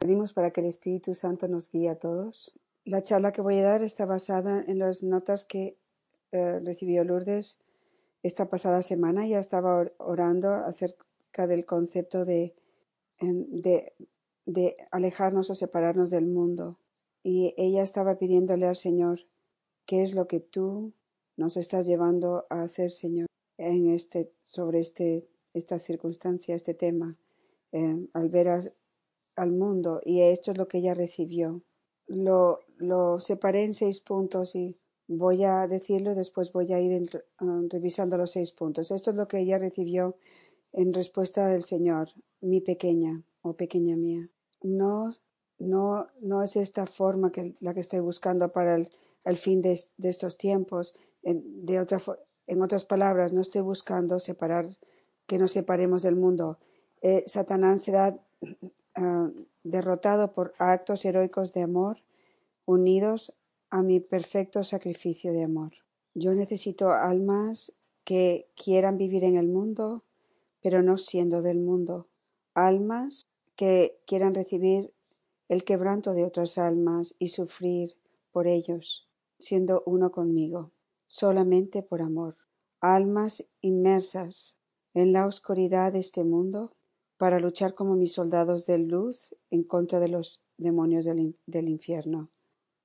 Pedimos para que el Espíritu Santo nos guíe a todos. La charla que voy a dar está basada en las notas que eh, recibió Lourdes esta pasada semana. Ya estaba orando acerca del concepto de, de, alejarnos o separarnos del mundo. Y ella estaba pidiéndole al Señor, ¿qué es lo que tú nos estás llevando a hacer, Señor, en este, sobre este, esta circunstancia, este tema, eh, al ver al mundo? Y esto es lo que ella recibió. Lo, lo separé en seis puntos y voy a decirlo después voy a ir ah, revisando los seis puntos. Esto es lo que ella recibió en respuesta del Señor, mi pequeña o pequeña mía. No, no, no es esta forma que la que estoy buscando para el, fin de, estos tiempos. En, de otra, en otras palabras, no estoy buscando separar, que nos separemos del mundo. Eh, Satanás será ah, derrotado por actos heroicos de amor unidos a mi perfecto sacrificio de amor. Yo necesito almas que quieran vivir en el mundo, pero no siendo del mundo. Almas que quieran recibir el quebranto de otras almas y sufrir por ellos, siendo uno conmigo, solamente por amor. Almas inmersas en la oscuridad de este mundo para luchar como mis soldados de luz en contra de los demonios del, del infierno.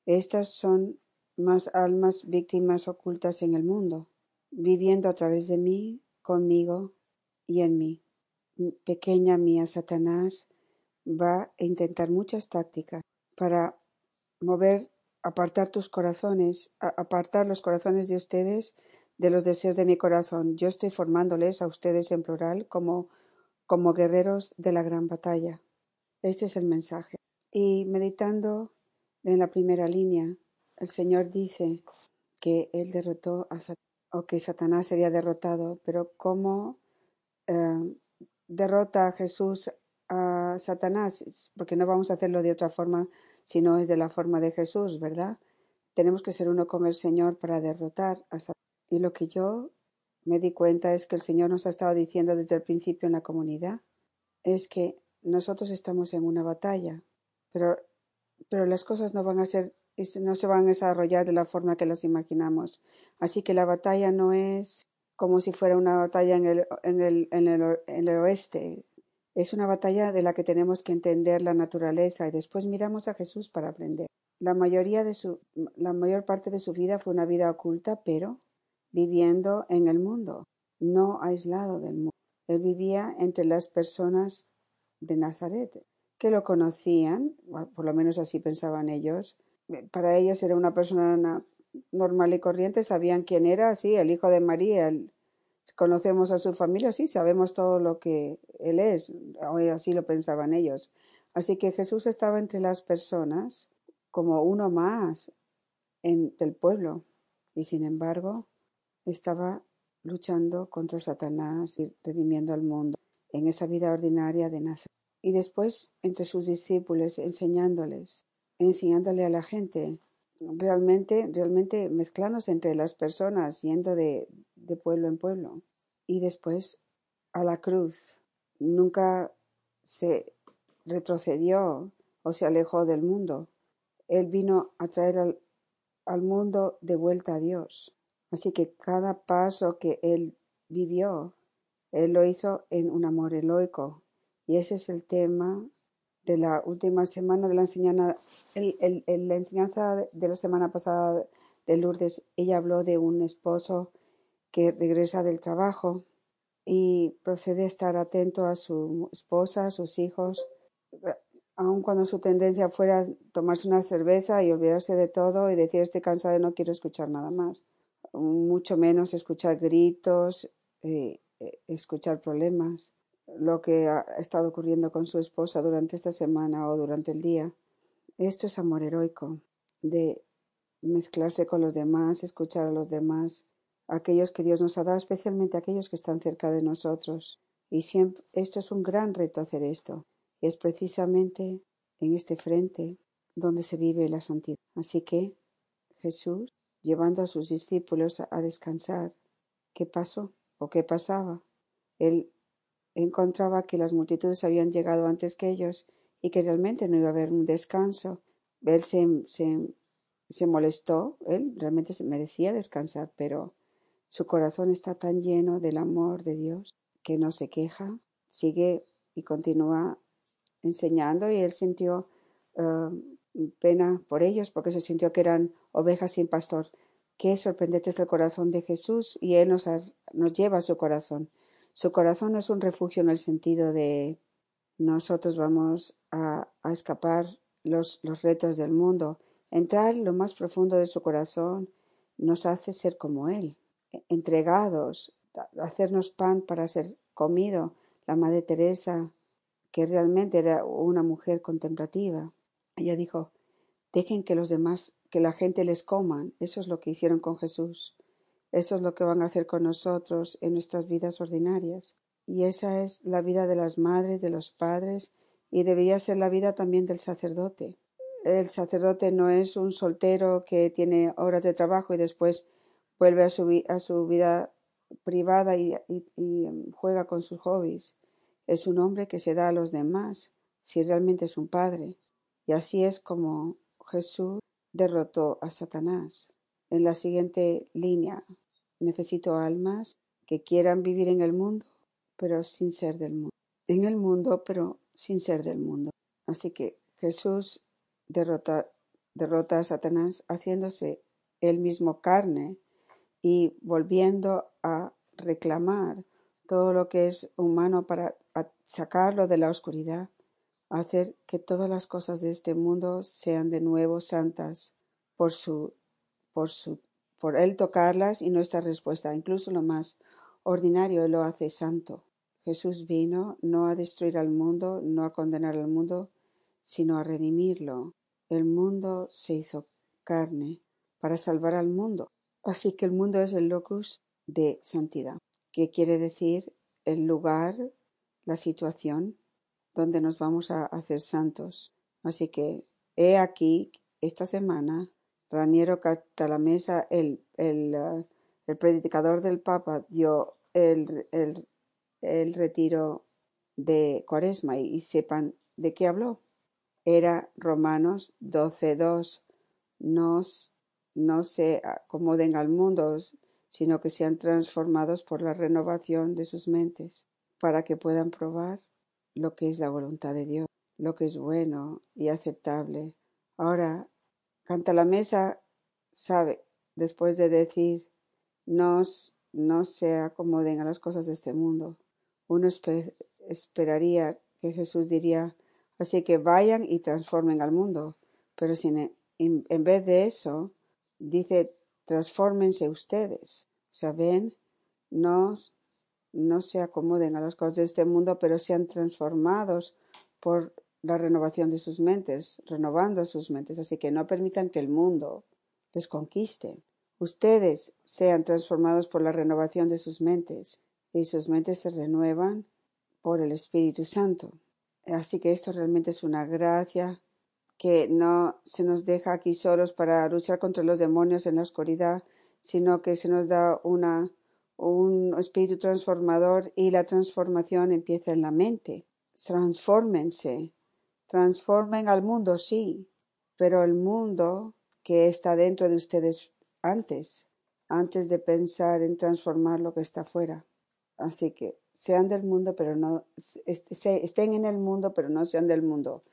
Estas son más almas víctimas ocultas en el mundo, viviendo a través de mí, conmigo y en mí. Pequeña mía Satanás va a intentar muchas tácticas para mover, apartar tus corazones, apartar los corazones de ustedes de los deseos de mi corazón. Yo estoy formándoles a ustedes en plural como, como guerreros de la gran batalla. Este es el mensaje. Y meditando en la primera línea, el Señor dice que Él derrotó a Satanás, o que Satanás sería derrotado, pero ¿cómo eh, derrota a Jesús a Satanás? Porque no vamos a hacerlo de otra forma si no es de la forma de Jesús, ¿verdad? Tenemos que ser uno con el Señor para derrotar a Satanás. Y lo que yo me di cuenta es que el Señor nos ha estado diciendo desde el principio en la comunidad, es que nosotros estamos en una batalla, pero pero las cosas no van a ser no se van a desarrollar de la forma que las imaginamos. Así que la batalla no es como si fuera una batalla en el, en el, en el, en el oeste. Es una batalla de la que tenemos que entender la naturaleza y después miramos a Jesús para aprender. La mayoría de su, la mayor parte de su vida fue una vida oculta, pero viviendo en el mundo, no aislado del mundo. Él vivía entre las personas de Nazaret que lo conocían, por lo menos así pensaban ellos. Para ellos era una persona normal y corriente, sabían quién era, sí, el hijo de María, conocemos a su familia, sí, sabemos todo lo que él es, así lo pensaban ellos. Así que Jesús estaba entre las personas como uno más en, del pueblo y sin embargo estaba luchando contra Satanás y redimiendo al mundo en esa vida ordinaria de Nazaret y después entre sus discípulos enseñándoles, enseñándole a la gente, realmente, realmente mezclándose entre las personas, yendo de, pueblo en pueblo. Y después a la cruz. Nunca se retrocedió o se alejó del mundo. Él vino a traer al, al mundo de vuelta a Dios. Así que cada paso que él vivió, él lo hizo en un amor heroico, y ese es el tema de la última semana de la enseñanza, el, la enseñanza de la semana pasada de Lourdes. Ella habló de un esposo que regresa del trabajo y procede a estar atento a su esposa, a sus hijos, aun cuando su tendencia fuera tomarse una cerveza y olvidarse de todo y decir estoy cansado y no quiero escuchar nada más, mucho menos escuchar gritos, eh, eh, escuchar problemas lo que ha estado ocurriendo con su esposa durante esta semana o durante el día. Esto es amor heroico, de mezclarse con los demás, escuchar a los demás, aquellos que Dios nos ha dado, especialmente aquellos que están cerca de nosotros. Y siempre, esto es un gran reto hacer esto. Es precisamente en este frente donde se vive la santidad. Así que Jesús, llevando a sus discípulos a, descansar, ¿qué pasó o qué pasaba? Él encontraba que las multitudes habían llegado antes que ellos y que realmente no iba a haber un descanso. Él se, se, se molestó, él realmente se merecía descansar, pero su corazón está tan lleno del amor de Dios que no se queja, sigue y continúa enseñando y él sintió uh, pena por ellos porque se sintió que eran ovejas sin pastor. Qué sorprendente es el corazón de Jesús y Él nos, nos lleva a su corazón. Su corazón no es un refugio en el sentido de nosotros vamos a, a escapar los, los retos del mundo. Entrar en lo más profundo de su corazón nos hace ser como Él, entregados, hacernos pan para ser comido. La Madre Teresa, que realmente era una mujer contemplativa, ella dijo, dejen que los demás, que la gente les coman. Eso es lo que hicieron con Jesús. Eso es lo que van a hacer con nosotros en nuestras vidas ordinarias. Y esa es la vida de las madres, de los padres, y debería ser la vida también del sacerdote. El sacerdote no es un soltero que tiene horas de trabajo y después vuelve a su, a su vida privada y, y, juega con sus hobbies. Es un hombre que se da a los demás, si realmente es un padre. Y así es como Jesús derrotó a Satanás. En la siguiente línea, necesito almas que quieran vivir en el mundo, pero sin ser del mundo. En el mundo, pero sin ser del mundo. Así que Jesús derrota, derrota a Satanás haciéndose él mismo carne y volviendo a reclamar todo lo que es humano para sacarlo de la oscuridad, hacer que todas las cosas de este mundo sean de nuevo santas por su por su por él tocarlas y nuestra respuesta, incluso lo más ordinario, él lo hace santo. Jesús vino no a destruir al mundo, no a condenar al mundo, sino a redimirlo. El mundo se hizo carne para salvar al mundo. Así que el mundo es el locus de santidad, que quiere decir el lugar, la situación donde nos vamos a hacer santos. Así que he aquí esta semana Raniero Catalamesa, el, el, uh, el predicador del Papa, dio el, el, el retiro de Cuaresma y, sepan de qué habló. Era Romanos 12.2. Nos no se acomoden al mundo, sino que sean transformados por la renovación de sus mentes, para que puedan probar lo que es la voluntad de Dios, lo que es bueno y aceptable. Ahora, canta la mesa, sabe, después de decir, no, no se acomoden a las cosas de este mundo. Uno esperaría que Jesús diría, así que vayan y transformen al mundo, pero sin, en vez de eso, dice, transfórmense ustedes. O sea, ven, no se acomoden a las cosas de este mundo, pero sean transformados por la renovación de sus mentes, renovando sus mentes. Así que no permitan que el mundo les conquiste. Ustedes sean transformados por la renovación de sus mentes y sus mentes se renuevan por el Espíritu Santo. Así que esto realmente es una gracia que no se nos deja aquí solos para luchar contra los demonios en la oscuridad, sino que se nos da una, un espíritu transformador y la transformación empieza en la mente. Transfórmense, transformen al mundo, sí, pero el mundo que está dentro de ustedes antes, antes de pensar en transformar lo que está fuera. Así que sean del mundo, pero no estén en el mundo, pero no sean del mundo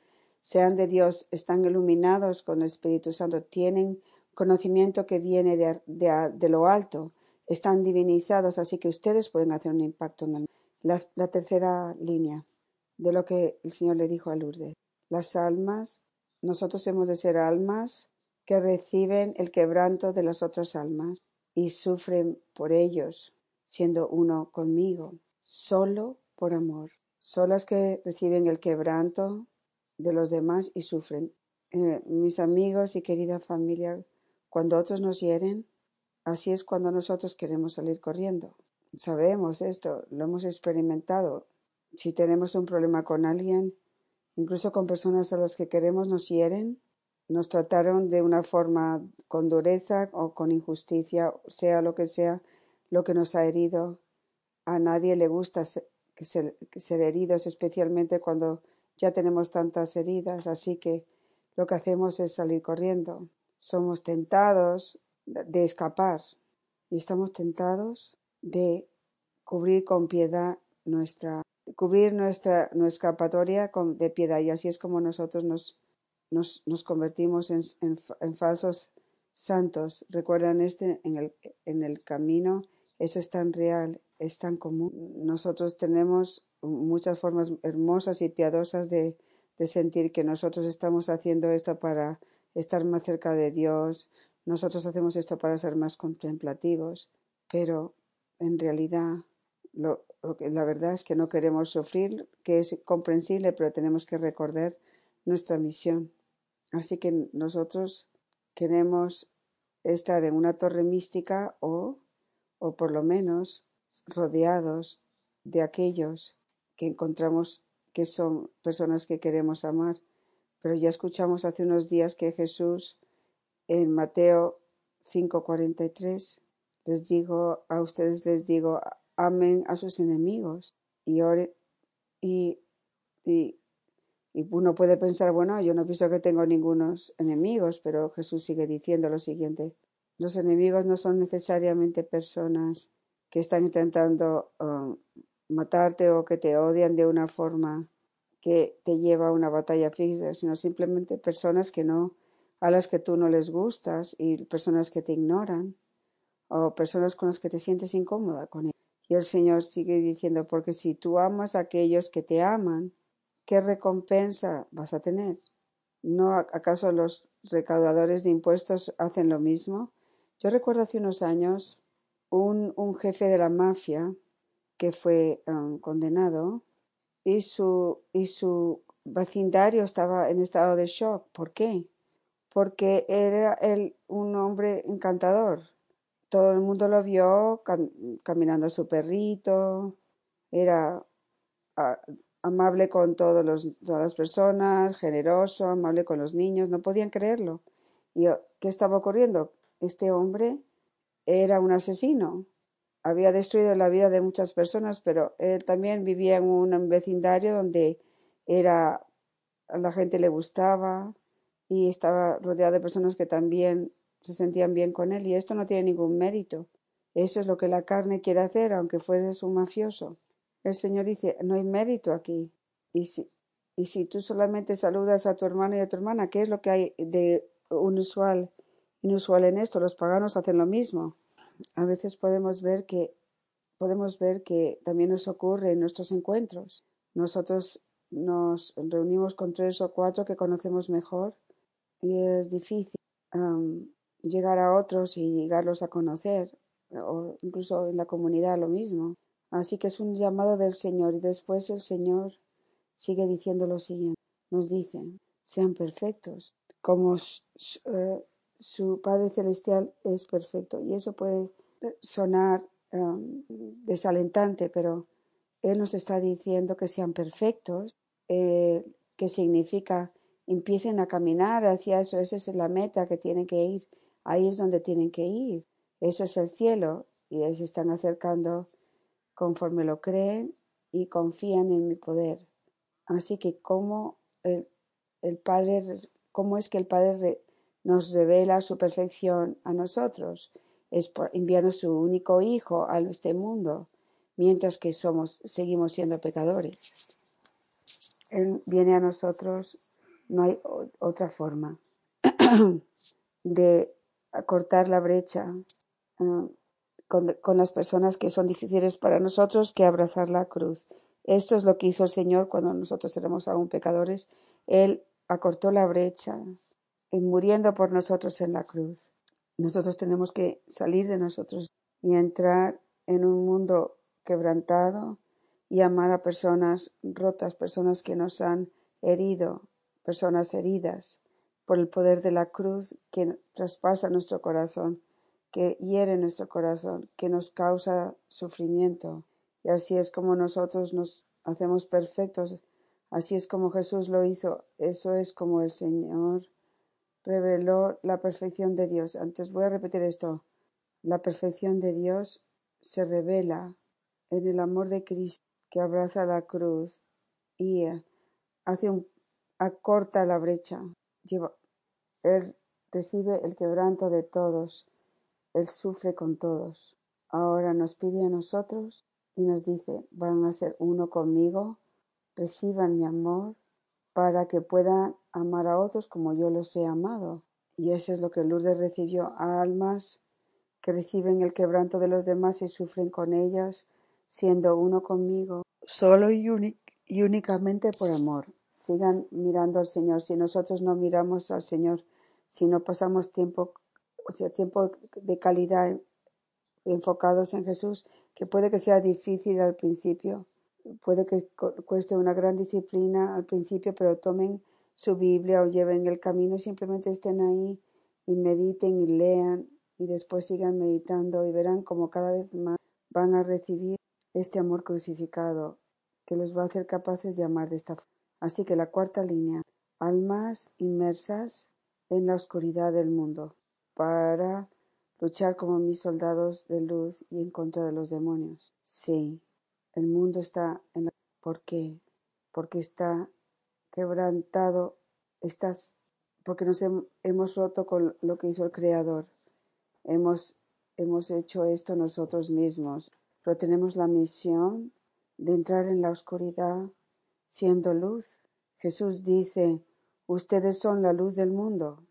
sean de Dios, están iluminados con el Espíritu Santo, tienen conocimiento que viene de, de, lo alto, están divinizados, así que ustedes pueden hacer un impacto en la tercera línea de lo que el Señor le dijo a Lourdes. Las almas, nosotros hemos de ser almas que reciben el quebranto de las otras almas y sufren por ellos, siendo uno conmigo, solo por amor. Son las que reciben el quebranto de los demás y sufren. Eh, mis amigos y querida familia, cuando otros nos hieren, así es cuando nosotros queremos salir corriendo. Sabemos esto, lo hemos experimentado. Si tenemos un problema con alguien, incluso con personas a las que queremos nos hieren, nos trataron de una forma con dureza o con injusticia, sea lo que sea, lo que nos ha herido. A nadie le gusta ser, heridos, especialmente cuando ya tenemos tantas heridas, así que lo que hacemos es salir corriendo. Somos tentados de escapar y estamos tentados de cubrir con piedad nuestra, cubrir nuestra, nuestra escapatoria con, de piedad y así es como nosotros nos, nos, nos convertimos en, en, en, falsos santos. Recuerdan este en el, en el camino, eso es tan real, es tan común. Nosotros tenemos muchas formas hermosas y piadosas de, de sentir que nosotros estamos haciendo esto para estar más cerca de Dios, nosotros hacemos esto para ser más contemplativos, pero en realidad lo, que, la verdad es que no queremos sufrir, que es comprensible, pero tenemos que recordar nuestra misión. Así que nosotros queremos estar en una torre mística o, o por lo menos rodeados de aquellos que encontramos que son personas que queremos amar. Pero ya escuchamos hace unos días que Jesús en Mateo 5:43 les digo a ustedes les digo amen a sus enemigos y y, y, y uno puede pensar bueno yo no pienso que tengo ningunos enemigos pero Jesús sigue diciendo lo siguiente los enemigos no son necesariamente personas que están intentando um, matarte o que te odian de una forma que te lleva a una batalla física, sino simplemente personas que no, a las que tú no les gustas y personas que te ignoran o personas con las que te sientes incómoda con ellos. Y el Señor sigue diciendo, porque si tú amas a aquellos que te aman, ¿qué recompensa vas a tener? ¿No acaso los recaudadores de impuestos hacen lo mismo? Yo recuerdo hace unos años un, un jefe de la mafia que fue um, condenado y su, y su vecindario estaba en estado de shock. ¿Por qué? Porque era él un hombre encantador. Todo el mundo lo vio cam caminando a su perrito, era amable con todos los, todas las personas, generoso, amable con los niños, no podían creerlo. ¿Y qué estaba ocurriendo? Este hombre era un asesino, había destruido la vida de muchas personas, pero él también vivía en un vecindario donde era a la gente le gustaba y estaba rodeado de personas que también se sentían bien con él y esto no tiene ningún mérito. Eso es lo que la carne quiere hacer, aunque fueres un mafioso. El Señor dice, no hay mérito aquí. Y si, y si tú solamente saludas a tu hermano y a tu hermana, ¿qué es lo que hay de inusual, inusual en esto? Los paganos hacen lo mismo a veces podemos ver que podemos ver que también nos ocurre en nuestros encuentros. Nosotros nos reunimos con tres o cuatro que conocemos mejor y es difícil um, llegar a otros y llegarlos a conocer, o incluso en la comunidad lo mismo. Así que es un llamado del Señor y después el Señor sigue diciendo lo siguiente. Nos dice, sean perfectos, como uh, su Padre Celestial es perfecto. Y eso puede sonar desalentante, pero Él nos está diciendo que sean perfectos, eh, que significa empiecen a caminar hacia eso, esa es la meta que tienen que ir, ahí es donde tienen que ir, eso es el cielo, y ellos se están acercando conforme lo creen y confían en mi poder. Así que cómo el, el Padre, cómo es que el Padre nos revela su perfección a nosotros, es por, enviando su único Hijo a este mundo, mientras que somos, seguimos siendo pecadores. Él viene a nosotros, no hay otra forma de cortar la brecha uh, con, con las personas que son difíciles para nosotros que abrazar la cruz. Esto es lo que hizo el Señor cuando nosotros éramos aún pecadores. Él acortó la brecha muriendo por nosotros en la cruz. Nosotros tenemos que salir de nosotros y entrar en un mundo quebrantado y amar a personas rotas, personas que nos han herido, personas heridas por el poder de la cruz que traspasa nuestro corazón, que hiere nuestro corazón, que nos causa sufrimiento. Y así es como nosotros nos hacemos perfectos, así es como Jesús lo hizo, eso es como el Señor reveló la perfección de Dios. Antes voy a repetir esto. La perfección de Dios se revela en el amor de Cristo que abraza la cruz y hace un, acorta la brecha. Él recibe el quebranto de todos. Él sufre con todos. Ahora nos pide a nosotros y nos dice, van a ser uno conmigo, reciban mi amor para que puedan amar a otros como yo los he amado. Y eso es lo que Lourdes recibió a almas que reciben el quebranto de los demás y sufren con ellas, siendo uno conmigo, solo y, y únicamente por amor. Sigan mirando al Señor. Si nosotros no miramos al Señor, si no pasamos tiempo, o sea, tiempo de calidad enfocados en Jesús, que puede que sea difícil al principio, puede que cueste una gran disciplina al principio, pero tomen su Biblia o lleven el camino, simplemente estén ahí y mediten y lean y después sigan meditando y verán como cada vez más van a recibir este amor crucificado que los va a hacer capaces de amar de esta forma. Así que la cuarta línea, almas inmersas en la oscuridad del mundo para luchar como mis soldados de luz y en contra de los demonios. Sí, el mundo está en la... ¿Por qué? Porque está quebrantado, estás, porque nos hemos roto con lo que hizo el Creador. Hemos, hemos hecho esto nosotros mismos, pero tenemos la misión de entrar en la oscuridad siendo luz. Jesús dice, ustedes son la luz del mundo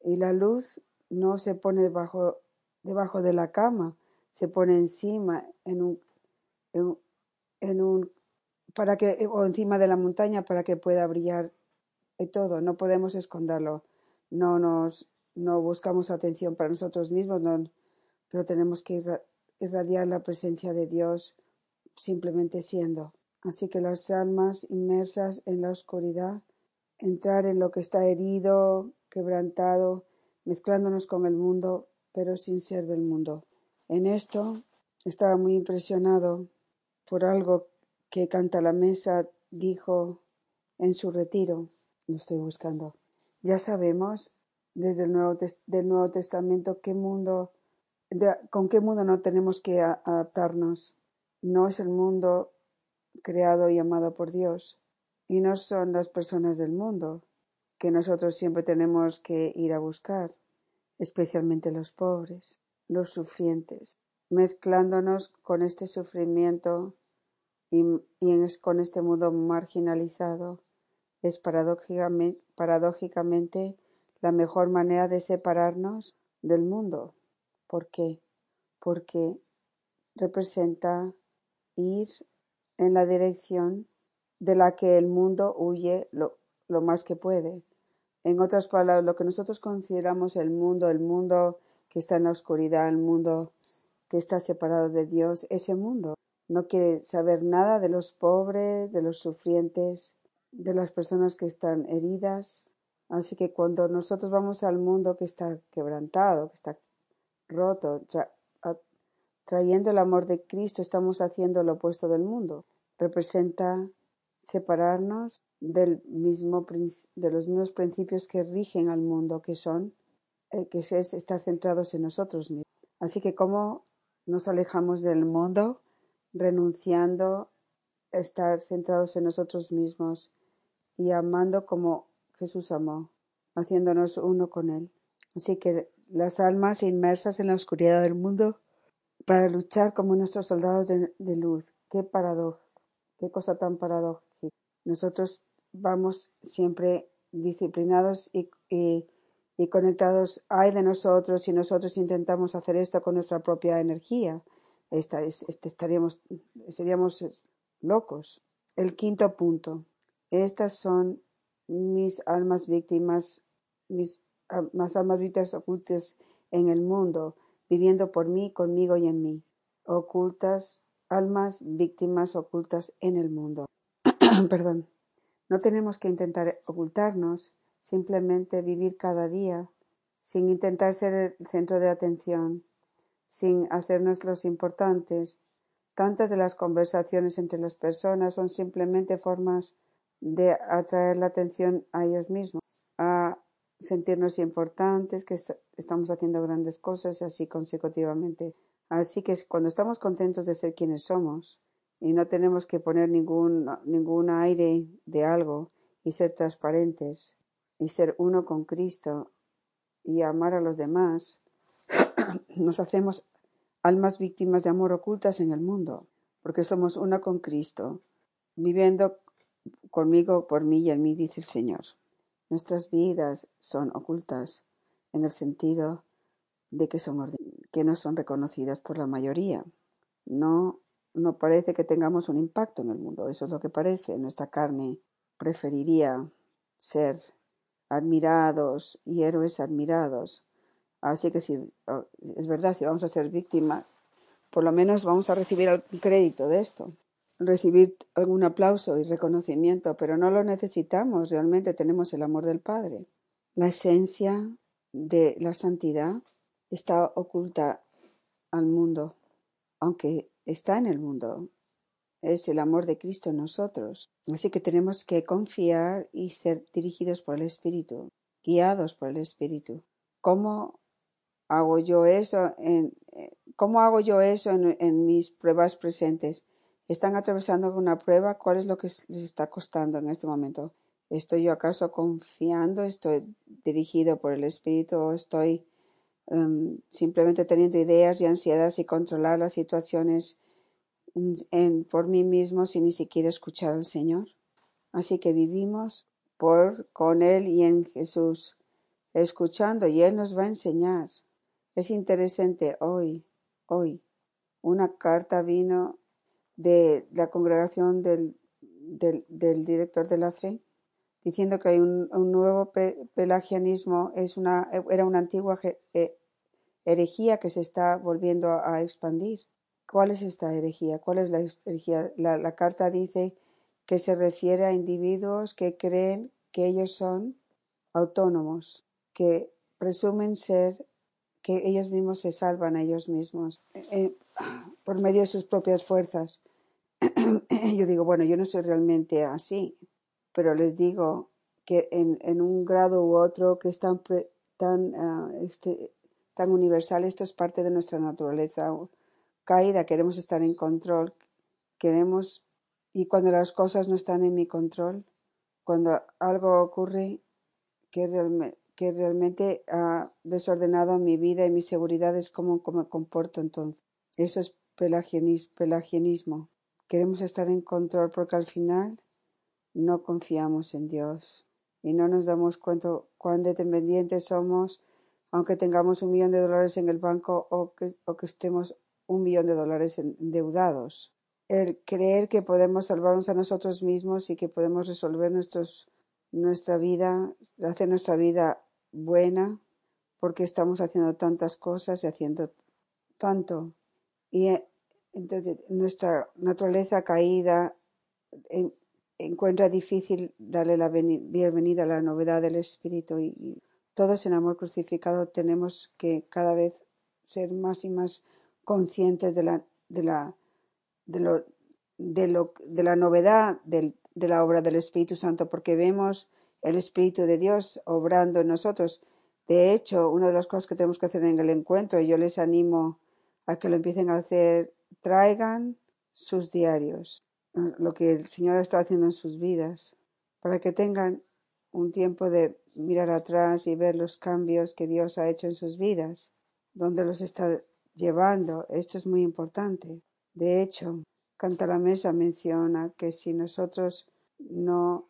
y la luz no se pone debajo, debajo de la cama, se pone encima en un, para que o encima de la montaña para que pueda brillar y todo, no podemos esconderlo. No nos no buscamos atención para nosotros mismos, no, pero tenemos que irradiar la presencia de Dios simplemente siendo. Así que las almas inmersas en la oscuridad, entrar en lo que está herido, quebrantado, mezclándonos con el mundo, pero sin ser del mundo. En esto estaba muy impresionado por algo que Canta la Mesa dijo en su retiro. Lo estoy buscando. Ya sabemos desde el Nuevo, Testamento qué mundo, con qué mundo no tenemos que adaptarnos. No es el mundo creado y amado por Dios, y no son las personas del mundo que nosotros siempre tenemos que ir a buscar, especialmente los pobres, los sufrientes, mezclándonos con este sufrimiento y, con este mundo marginalizado, es paradójicamente, paradójicamente la mejor manera de separarnos del mundo. ¿Por qué? Porque representa ir en la dirección de la que el mundo huye lo, lo, más que puede. En otras palabras, lo que nosotros consideramos el mundo, el mundo que está en la oscuridad, el mundo que está separado de Dios, ese mundo no quiere saber nada de los pobres, de los sufrientes, de las personas que están heridas, Así que cuando nosotros vamos al mundo que está quebrantado, que está roto, trayendo el amor de Cristo, estamos haciendo lo opuesto del mundo. Representa separarnos del mismo, de los mismos principios que rigen al mundo, que son, eh, que es estar centrados en nosotros mismos. Así que cómo nos alejamos del mundo, renunciando a estar centrados en nosotros mismos y amando como Jesús amó, haciéndonos uno con Él. Así que las almas inmersas en la oscuridad del mundo para luchar como nuestros soldados de, luz. Qué paradoja, qué cosa tan paradójica. Nosotros vamos siempre disciplinados y, y, conectados. Hay de nosotros si nosotros intentamos hacer esto con nuestra propia energía. Este, estaríamos, seríamos locos. El quinto punto. Estas son mis almas víctimas, mis más almas víctimas ocultas en el mundo, viviendo por mí, conmigo y en mí. Ocultas, almas víctimas ocultas en el mundo. Perdón. No tenemos que intentar ocultarnos, simplemente vivir cada día, sin intentar ser el centro de atención, sin hacernos los importantes. Tantas de las conversaciones entre las personas son simplemente formas de atraer la atención a ellos mismos, sentirnos importantes, que estamos haciendo grandes cosas y así consecutivamente. Así que cuando estamos contentos de ser quienes somos y no tenemos que poner ningún, ningún aire de algo y ser transparentes y ser uno con Cristo y amar a los demás, nos hacemos almas víctimas de amor ocultas en el mundo, porque somos una con Cristo, viviendo conmigo, por mí y en mí, dice el Señor. Nuestras vidas son ocultas en el sentido de que, son que no son reconocidas por la mayoría. No, no parece que tengamos un impacto en el mundo, eso es lo que parece. Nuestra carne preferiría ser admirados y héroes admirados. Así que si es verdad, si vamos a ser víctimas, por lo menos vamos a recibir algún crédito de esto, recibir algún aplauso y reconocimiento, pero no lo necesitamos, realmente tenemos el amor del Padre. La esencia de la santidad está oculta al mundo, aunque está en el mundo. Es el amor de Cristo en nosotros. Así que tenemos que confiar y ser dirigidos por el Espíritu, guiados por el Espíritu. ¿Cómo hago yo eso en, cómo hago yo eso en, mis pruebas presentes? ¿Están atravesando una prueba? ¿Cuál es lo que les está costando en este momento? ¿Estoy yo acaso confiando? ¿Estoy dirigido por el Espíritu o estoy em, simplemente teniendo ideas y ansiedades y controlar las situaciones por mí mismo sin ni siquiera escuchar al Señor? Así que vivimos por con Él y en Jesús, escuchando y Él nos va a enseñar. Es interesante hoy, hoy, una carta vino de la congregación del, del, director de la fe diciendo que hay un, nuevo pelagianismo, es una, era una antigua eh, herejía que se está volviendo a, expandir. ¿Cuál es esta herejía? ¿Cuál es la herejía? La, carta dice que se refiere a individuos que creen que ellos son autónomos, que presumen ser que ellos mismos se salvan a ellos mismos eh, por medio de sus propias fuerzas. yo digo, bueno, yo no soy realmente así, pero les digo que en, en un grado u otro que es tan, tan, ah, este, tan universal, esto es parte de nuestra naturaleza caída, queremos estar en control, queremos, y cuando las cosas no están en mi control, cuando algo ocurre que, que realmente ha desordenado mi vida y mi seguridad es como, como me comporto entonces. Eso es pelagianismo. Queremos estar en control porque al final no confiamos en Dios y no nos damos cuenta cuán dependientes somos, aunque tengamos un millón de dólares en el banco o que, o que estemos un millón de dólares endeudados. El creer que podemos salvarnos a nosotros mismos y que podemos resolver nuestros, nuestra vida, hacer nuestra vida buena, porque estamos haciendo tantas cosas y haciendo tanto. Y entonces nuestra naturaleza caída encuentra difícil darle la bienvenida a la novedad del Espíritu y, todos en amor crucificado tenemos que cada vez ser más y más conscientes de la, de la, de lo, de lo, de la novedad de la obra del Espíritu Santo, porque vemos el Espíritu de Dios obrando en nosotros. De hecho, una de las cosas que tenemos que hacer en el encuentro, y yo les animo a que lo empiecen a hacer traigan sus diarios, lo que el Señor está haciendo en sus vidas, para que tengan un tiempo de mirar atrás y ver los cambios que Dios ha hecho en sus vidas, donde los está llevando. Esto es muy importante. De hecho, Canta la Mesa menciona que si nosotros no,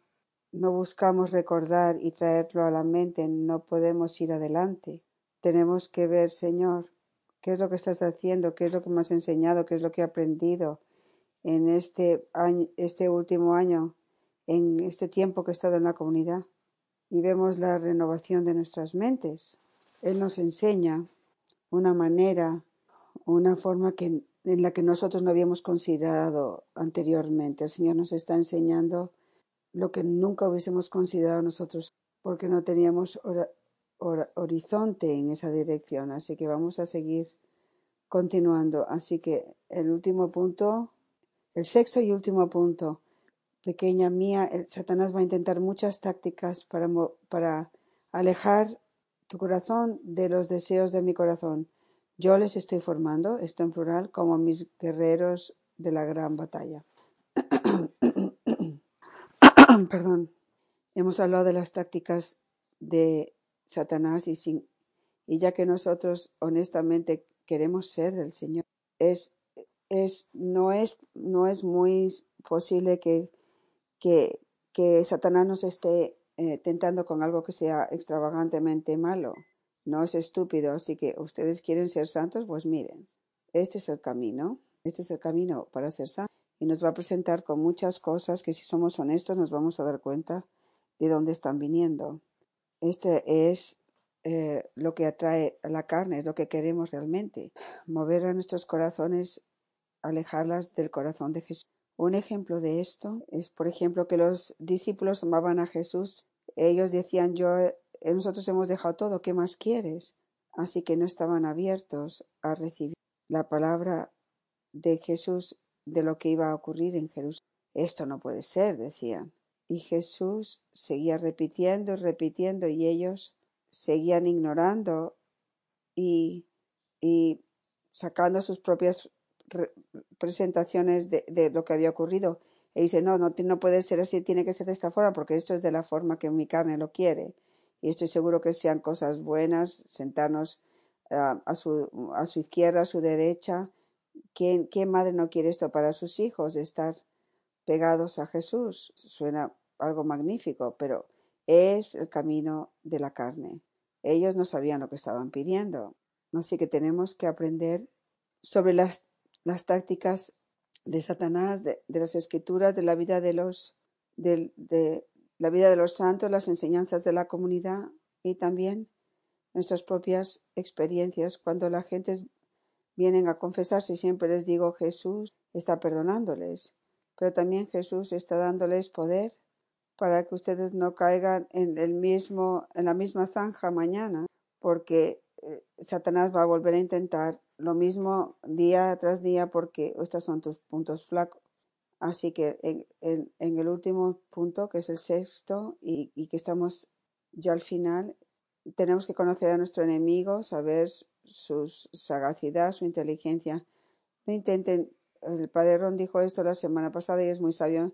no buscamos recordar y traerlo a la mente, no podemos ir adelante. Tenemos que ver, Señor, ¿Qué es lo que estás haciendo? ¿Qué es lo que me has enseñado? ¿Qué es lo que he aprendido en este, año, este último año, en este tiempo que he estado en la comunidad? Y vemos la renovación de nuestras mentes. Él nos enseña una manera, una forma que, en la que nosotros no habíamos considerado anteriormente. El Señor nos está enseñando lo que nunca hubiésemos considerado nosotros porque no teníamos horizonte en esa dirección. Así que vamos a seguir continuando. Así que el último punto, el sexto y último punto, pequeña mía, el Satanás va a intentar muchas tácticas para, para alejar tu corazón de los deseos de mi corazón. Yo les estoy formando, esto en plural, como mis guerreros de la gran batalla. Perdón. Hemos hablado de las tácticas de Satanás y, sin, y ya que nosotros honestamente queremos ser del Señor, es, es, no, es, no es muy posible que, que, que Satanás nos esté eh, tentando con algo que sea extravagantemente malo. No es estúpido, así que ustedes quieren ser santos, pues miren, este es el camino, este es el camino para ser santos. Y nos va a presentar con muchas cosas que si somos honestos nos vamos a dar cuenta de dónde están viniendo. Este es eh, lo que atrae a la carne, es lo que queremos realmente. Mover a nuestros corazones, alejarlas del corazón de Jesús. Un ejemplo de esto es, por ejemplo, que los discípulos amaban a Jesús. Ellos decían, yo, eh, nosotros hemos dejado todo, ¿qué más quieres? Así que no estaban abiertos a recibir la palabra de Jesús de lo que iba a ocurrir en Jerusalén. Esto no puede ser, decían. Y Jesús seguía repitiendo y repitiendo y ellos seguían ignorando y, y sacando sus propias presentaciones de, de, lo que había ocurrido. Y dice, no, no, no puede ser así, tiene que ser de esta forma, porque esto es de la forma que mi carne lo quiere. Y estoy seguro que sean cosas buenas, sentarnos uh, a, su, a su izquierda, a su derecha. ¿Quién, ¿Qué madre no quiere esto para sus hijos? Estar pegados a Jesús. Suena algo magnífico, pero es el camino de la carne. Ellos no sabían lo que estaban pidiendo. Así que tenemos que aprender sobre las, las tácticas de Satanás, de, las escrituras, de la vida de los, de, de la vida de los santos, las enseñanzas de la comunidad y también nuestras propias experiencias. Cuando la gente vienen a confesarse, siempre les digo Jesús está perdonándoles, pero también Jesús está dándoles poder para que ustedes no caigan en el mismo, en la misma zanja mañana, porque eh, Satanás va a volver a intentar lo mismo día tras día porque estos son tus puntos flacos. Así que en, el último punto, que es el sexto, y, que estamos ya al final, tenemos que conocer a nuestro enemigo, saber su sagacidad, su inteligencia. No intenten, el padre Ron dijo esto la semana pasada y es muy sabio,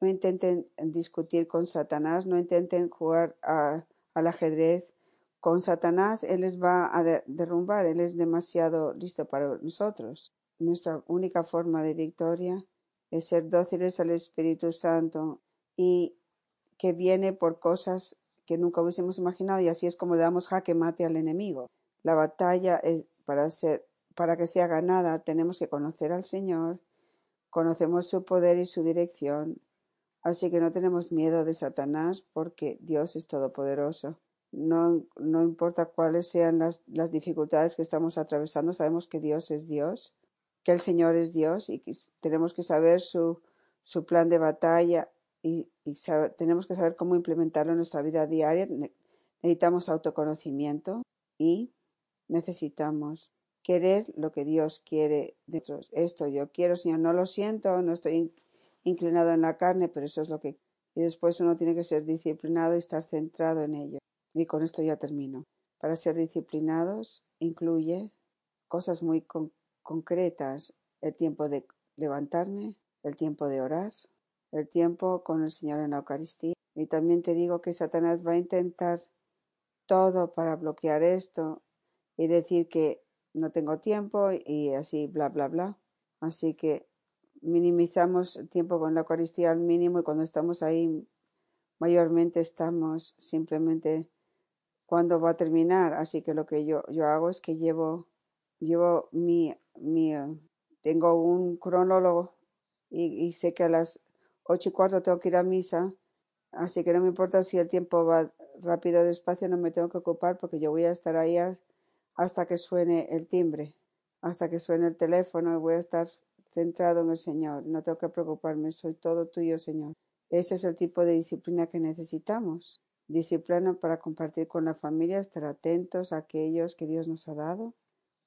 no intenten discutir con Satanás, no intenten jugar a, al ajedrez con Satanás, Él les va a de, derrumbar, Él es demasiado listo para nosotros. Nuestra única forma de victoria es ser dóciles al Espíritu Santo y que viene por cosas que nunca hubiésemos imaginado y así es como damos jaque mate al enemigo. La batalla es para ser para que sea ganada tenemos que conocer al Señor, conocemos su poder y su dirección, Así que no tenemos miedo de Satanás porque Dios es todopoderoso. No, no importa cuáles sean las, las dificultades que estamos atravesando, sabemos que Dios es Dios, que el Señor es Dios y que tenemos que saber su, su plan de batalla y, tenemos que saber cómo implementarlo en nuestra vida diaria. Necesitamos autoconocimiento y necesitamos querer lo que Dios quiere de. Esto yo quiero, Señor, no lo siento, no estoy inclinado en la carne, pero eso es lo que... Y después uno tiene que ser disciplinado y estar centrado en ello. Y con esto ya termino. Para ser disciplinados incluye cosas muy con concretas. El tiempo de levantarme, el tiempo de orar, el tiempo con el Señor en la Eucaristía. Y también te digo que Satanás va a intentar todo para bloquear esto y decir que no tengo tiempo y así bla bla bla. Así que minimizamos el tiempo con la Eucaristía al mínimo y cuando estamos ahí mayormente estamos simplemente cuando va a terminar. Así que lo que yo, yo hago es que llevo, llevo mi, mi, tengo un cronólogo y, y sé que a las ocho y cuarto tengo que ir a misa, así que no me importa si el tiempo va rápido o despacio, no me tengo que ocupar porque yo voy a estar ahí hasta que suene el timbre, hasta que suene el teléfono y voy a estar centrado en el Señor. No tengo que preocuparme, soy todo tuyo, Señor. Ese es el tipo de disciplina que necesitamos. Disciplina para compartir con la familia, estar atentos a aquellos que Dios nos ha dado,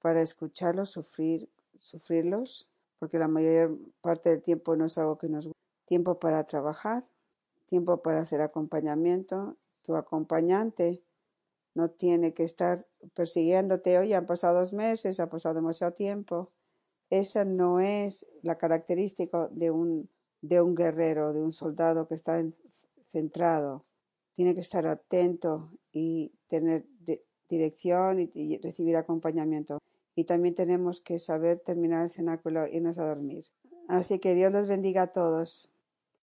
para escucharlos, sufrir, sufrirlos, porque la mayor parte del tiempo no es algo que nos tiempo para trabajar, tiempo para hacer acompañamiento. Tu acompañante no tiene que estar persiguiéndote, oye, han pasado dos meses, ha pasado demasiado tiempo. Esa no es la característica de un, de un guerrero, de un soldado que está en, centrado. tiene que estar atento y tener dirección y, recibir acompañamiento. Y también tenemos que saber terminar el cenáculo y irnos a dormir. Así que Dios los bendiga a todos.